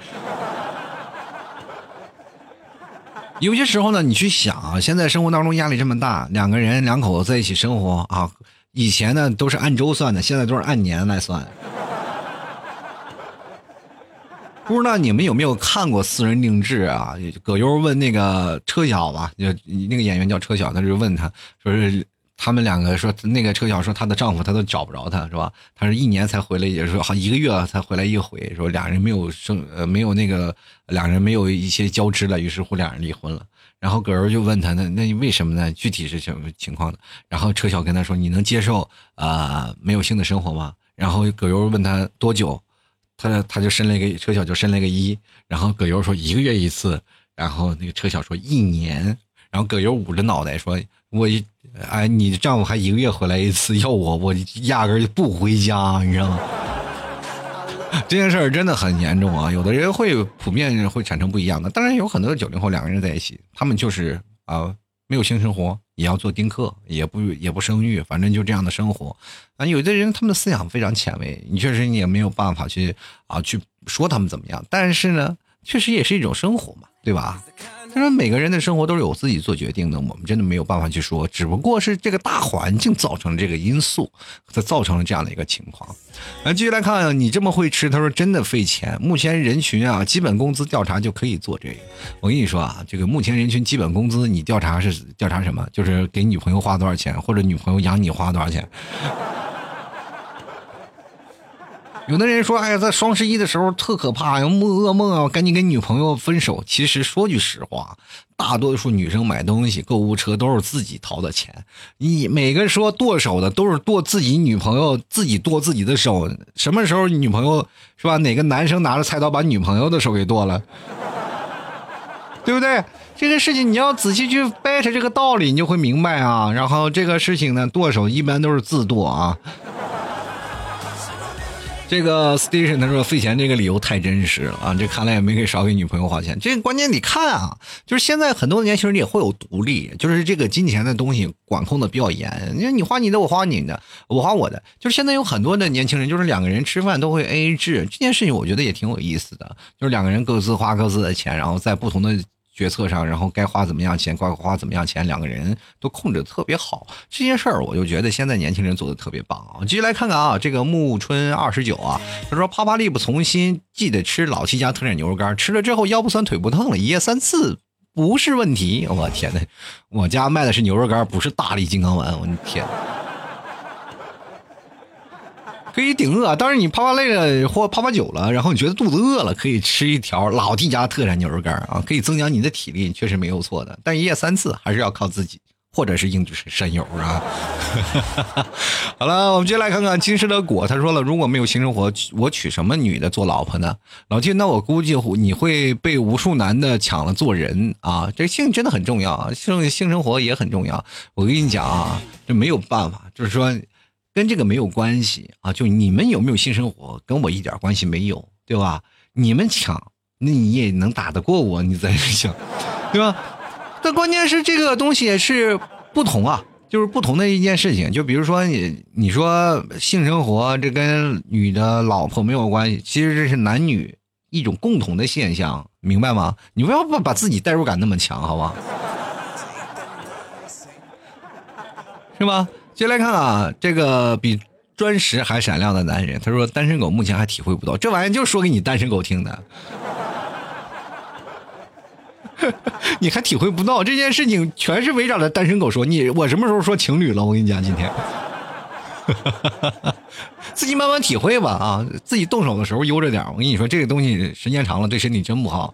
有些时候呢，你去想啊，现在生活当中压力这么大，两个人两口子在一起生活啊，以前呢都是按周算的，现在都是按年来算。不知道你们有没有看过《私人定制》啊？葛优问那个车晓吧，那个演员叫车晓，他就问他说是。他们两个说，那个车晓说她的丈夫她都找不着她，是吧？她是一年才回来，也是说好一个月才回来一回，说俩人没有生呃没有那个两人没有一些交织了，于是乎两人离婚了。然后葛优就问他，那那为什么呢？具体是什么情况的？然后车晓跟他说，你能接受啊没有性的生活吗？然后葛优问他多久，他他就伸了一个车晓就伸了一个一，然后葛优说一个月一次，然后那个车晓说一年，然后葛优捂着脑袋说，我。哎，你丈夫还一个月回来一次，要我我压根就不回家，你知道吗？这件事儿真的很严重啊！有的人会普遍会产生不一样的，当然有很多九零后两个人在一起，他们就是啊没有性生活，也要做丁克，也不也不生育，反正就这样的生活。啊，有的人他们的思想非常前卫，你确实你也没有办法去啊去说他们怎么样，但是呢，确实也是一种生活嘛，对吧？他说每个人的生活都是有自己做决定的，我们真的没有办法去说，只不过是这个大环境造成这个因素，才造成了这样的一个情况。那继续来看，你这么会吃，他说真的费钱。目前人群啊，基本工资调查就可以做这个。我跟你说啊，这个目前人群基本工资，你调查是调查什么？就是给女朋友花多少钱，或者女朋友养你花多少钱。有的人说：“哎呀，在双十一的时候特可怕呀，梦噩梦啊，赶紧跟女朋友分手。”其实说句实话，大多数女生买东西、购物车都是自己掏的钱。你每个说剁手的，都是剁自己女朋友，自己剁自己的手。什么时候女朋友是吧？哪个男生拿着菜刀把女朋友的手给剁了？对不对？这个事情你要仔细去掰扯这个道理，你就会明白啊。然后这个事情呢，剁手一般都是自剁啊。这个 station 他说费钱这个理由太真实了啊！这看来也没给少给女朋友花钱。这个关键你看啊，就是现在很多年轻人也会有独立，就是这个金钱的东西管控的比较严。你说你花你的，我花你的，我花我的。就是现在有很多的年轻人，就是两个人吃饭都会 A A 制，这件事情我觉得也挺有意思的。就是两个人各自花各自的钱，然后在不同的。决策上，然后该花怎么样钱，该花怎么样钱，两个人都控制的特别好。这些事儿，我就觉得现在年轻人做的特别棒啊！继续来看看啊，这个木春二十九啊，他说啪啪力不从心，记得吃老七家特产牛肉干，吃了之后腰不酸腿不疼了，一夜三次不是问题。我天呐，我家卖的是牛肉干，不是大力金刚丸，我的天！可以顶饿，当然你啪啪累了或啪啪久了，然后你觉得肚子饿了，可以吃一条老弟家特产牛肉干啊，可以增强你的体力，确实没有错的。但一夜三次还是要靠自己，或者是应对山友啊。好了，我们接下来看看金石的果，他说了，如果没有性生活，我娶什么女的做老婆呢？老弟，那我估计你会被无数男的抢了做人啊。这性真的很重要啊，性性生活也很重要。我跟你讲啊，这没有办法，就是说。跟这个没有关系啊，就你们有没有性生活，跟我一点关系没有，对吧？你们抢，那你也能打得过我，你再想，对吧？但关键是这个东西是不同啊，就是不同的一件事情。就比如说你，你说性生活这跟女的老婆没有关系，其实这是男女一种共同的现象，明白吗？你不要把把自己代入感那么强，好吧？是吧？接来看啊，这个比砖石还闪亮的男人，他说单身狗目前还体会不到这玩意儿，就说给你单身狗听的，你还体会不到这件事情，全是围绕着单身狗说。你我什么时候说情侣了？我跟你讲，今天，自己慢慢体会吧啊，自己动手的时候悠着点。我跟你说，这个东西时间长了对身体真不好。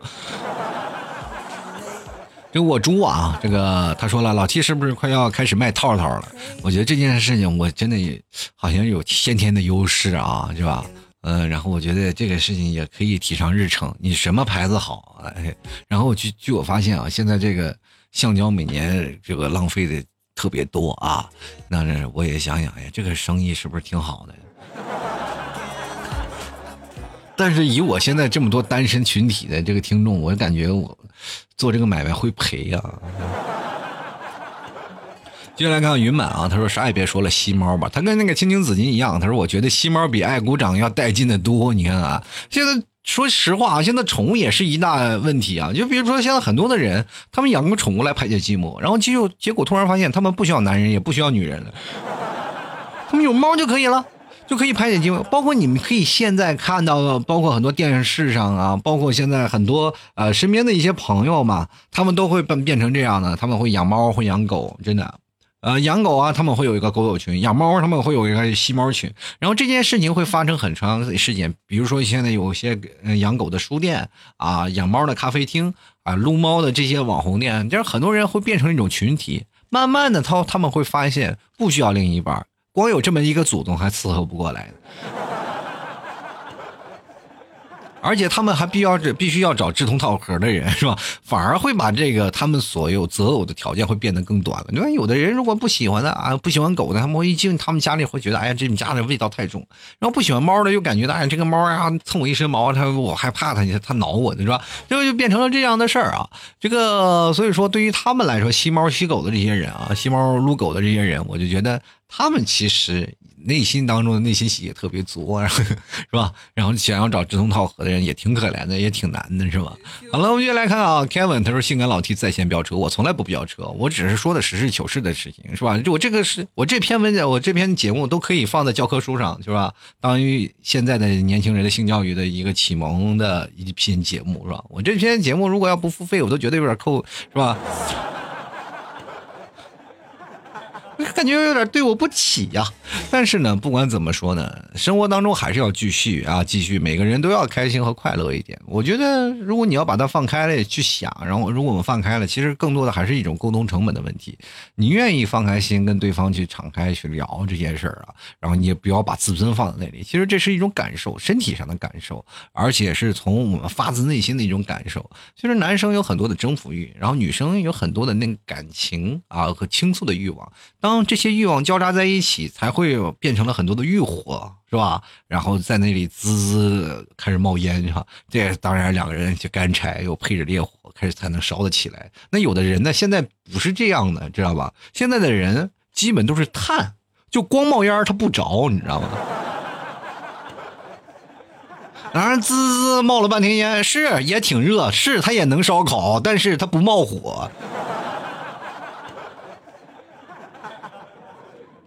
这我猪啊，这个他说了，老七是不是快要开始卖套套了？我觉得这件事情我真的也好像有先天的优势啊，是吧？嗯，然后我觉得这个事情也可以提上日程。你什么牌子好？哎，然后据据我发现啊，现在这个橡胶每年这个浪费的特别多啊，那我也想想，哎，这个生意是不是挺好的？但是以我现在这么多单身群体的这个听众，我感觉我做这个买卖会赔呀。接下来看看云满啊，他说啥也别说了，吸猫吧。他跟那个青青子衿一样，他说我觉得吸猫比爱鼓掌要带劲的多。你看啊，现在说实话啊，现在宠物也是一大问题啊。就比如说现在很多的人，他们养个宠物来排解寂寞，然后结结果突然发现他们不需要男人，也不需要女人了，他们有猫就可以了。就可以排解寂寞，包括你们可以现在看到的，包括很多电视上啊，包括现在很多呃身边的一些朋友嘛，他们都会变变成这样的，他们会养猫，会养狗，真的，呃，养狗啊，他们会有一个狗友群；养猫，他们会有一个吸猫群。然后这件事情会发生很长时间，比如说现在有些养狗的书店啊，养猫的咖啡厅啊，撸猫的这些网红店，就是很多人会变成一种群体，慢慢的他他们会发现不需要另一半。光有这么一个祖宗还伺候不过来而且他们还必要这必须要找志同道合的人，是吧？反而会把这个他们所有择偶的条件会变得更短了。你看，有的人如果不喜欢的啊，不喜欢狗的，他们一进他们家里会觉得，哎呀，这你家的味道太重。然后不喜欢猫的又感觉，哎呀，这个猫呀蹭我一身毛，它我害怕它，它挠我的是吧？这就变成了这样的事儿啊。这个所以说，对于他们来说，吸猫吸狗的这些人啊，吸猫撸狗的这些人，我就觉得他们其实内心当中的内心戏也特别足，是吧？然后想要找志同道合的人也挺可怜的，也挺难的，是吧？好了，我们接下来看啊，Kevin 他说性感老 T 在线飙车，我从来不飙车，我只是说的实事求是的事情，是吧？就我这个是我这篇文章，我这篇节目都可以放在教科书上，是吧？当于现在的年轻人的性教育的一个启蒙的一篇节目，是吧？我这篇节目如果要不付费，我都觉得有点扣，是吧？感觉有点对我不起呀，但是呢，不管怎么说呢，生活当中还是要继续啊，继续，每个人都要开心和快乐一点。我觉得，如果你要把它放开了去想，然后如果我们放开了，其实更多的还是一种沟通成本的问题。你愿意放开心跟对方去敞开去聊这件事儿啊，然后你也不要把自尊放在那里。其实这是一种感受，身体上的感受，而且是从我们发自内心的一种感受。其实男生有很多的征服欲，然后女生有很多的那个感情啊和倾诉的欲望。当这些欲望交杂在一起，才会变成了很多的欲火，是吧？然后在那里滋滋开始冒烟，是吧？这当然两个人就干柴又配着烈火，开始才能烧得起来。那有的人呢，现在不是这样的，知道吧？现在的人基本都是炭，就光冒烟他不着，你知道吗？当然滋滋冒了半天烟，是也挺热，是它也能烧烤，但是它不冒火。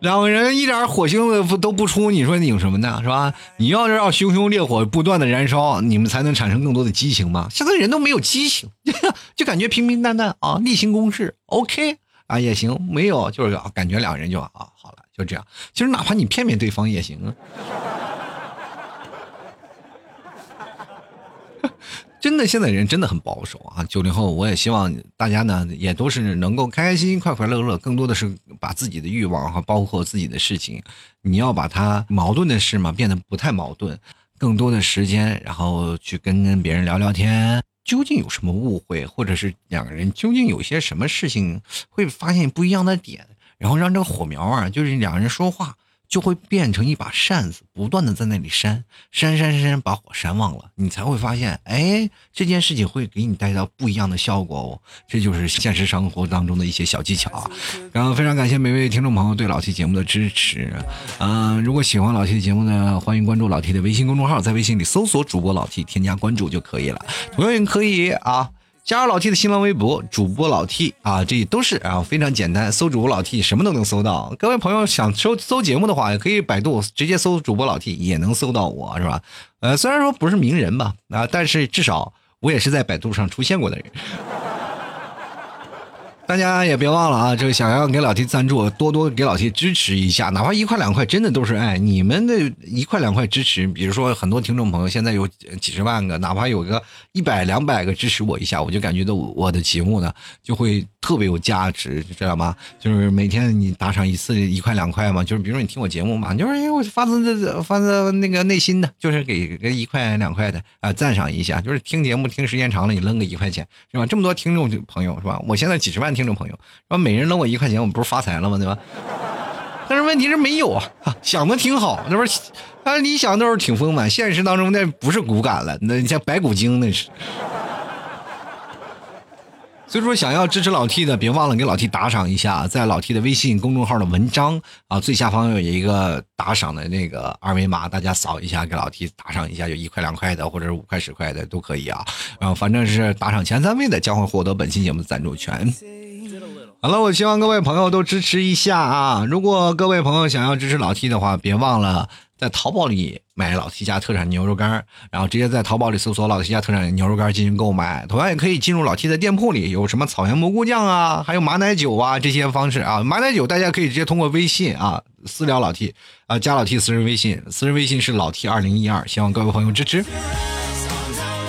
两个人一点火星子都不出，你说拧什么呢？是吧？你要是让熊熊烈火不断的燃烧，你们才能产生更多的激情嘛。现在人都没有激情，就感觉平平淡淡啊，例行公事，OK 啊也行，没有就是感觉两个人就啊好了，就这样。其实哪怕你骗骗对方也行啊。真的，现在人真的很保守啊！九零后，我也希望大家呢，也都是能够开开心心、快快乐乐。更多的是把自己的欲望和包括自己的事情，你要把它矛盾的事嘛变得不太矛盾。更多的时间，然后去跟跟别人聊聊天，究竟有什么误会，或者是两个人究竟有些什么事情会发现不一样的点，然后让这个火苗啊，就是两个人说话。就会变成一把扇子，不断的在那里扇，扇扇扇，把火扇旺了，你才会发现，哎，这件事情会给你带到不一样的效果哦。这就是现实生活当中的一些小技巧啊。然后非常感谢每位听众朋友对老 T 节目的支持，嗯，如果喜欢老 T 的节目呢，欢迎关注老 T 的微信公众号，在微信里搜索主播老 T，添加关注就可以了。同样也可以啊。加入老 T 的新浪微博，主播老 T 啊，这都是啊非常简单，搜主播老 T 什么都能搜到。各位朋友想搜搜节目的话，也可以百度直接搜主播老 T 也能搜到我，是吧？呃，虽然说不是名人吧，啊，但是至少我也是在百度上出现过的人。大家也别忘了啊，这个想要给老 T 赞助，多多给老 T 支持一下，哪怕一块两块，真的都是爱。你们的一块两块支持，比如说很多听众朋友现在有几十万个，哪怕有个一百两百个支持我一下，我就感觉到我的节目呢就会特别有价值，知道吗？就是每天你打赏一次一块两块嘛，就是比如说你听我节目嘛，就是因为我发自发自那个内心的，就是给个一块两块的啊赞赏一下，就是听节目听时间长了，你扔个一块钱是吧？这么多听众朋友是吧？我现在几十万。听众朋友，说每人扔我一块钱，我们不是发财了吗？对吧？但是问题是没有啊，想的挺好，那不是，啊，理想都是挺丰满，现实当中那不是骨感了，那像白骨精那是。所以说，想要支持老 T 的，别忘了给老 T 打赏一下，在老 T 的微信公众号的文章啊最下方有一个打赏的那个二维码，大家扫一下，给老 T 打赏一下，有一块两块的，或者是五块十块的都可以啊。然后反正是打赏前三位的，将会获得本期节目的赞助权。好了，我希望各位朋友都支持一下啊！如果各位朋友想要支持老 T 的话，别忘了。在淘宝里买老 T 家特产牛肉干，然后直接在淘宝里搜索老 T 家特产牛肉干进行购买。同样也可以进入老 T 的店铺里，有什么草原蘑菇酱啊，还有马奶酒啊这些方式啊。马奶酒大家可以直接通过微信啊私聊老 T 啊，加老 T 私人微信，私人微信是老 T 二零一二，希望各位朋友支持。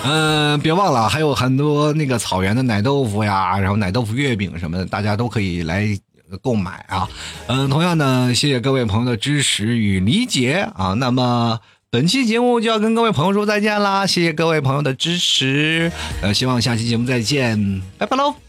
嗯，别忘了还有很多那个草原的奶豆腐呀，然后奶豆腐月饼什么的，大家都可以来。购买啊，嗯，同样呢，谢谢各位朋友的支持与理解啊。那么本期节目就要跟各位朋友说再见啦，谢谢各位朋友的支持，呃，希望下期节目再见，拜拜喽。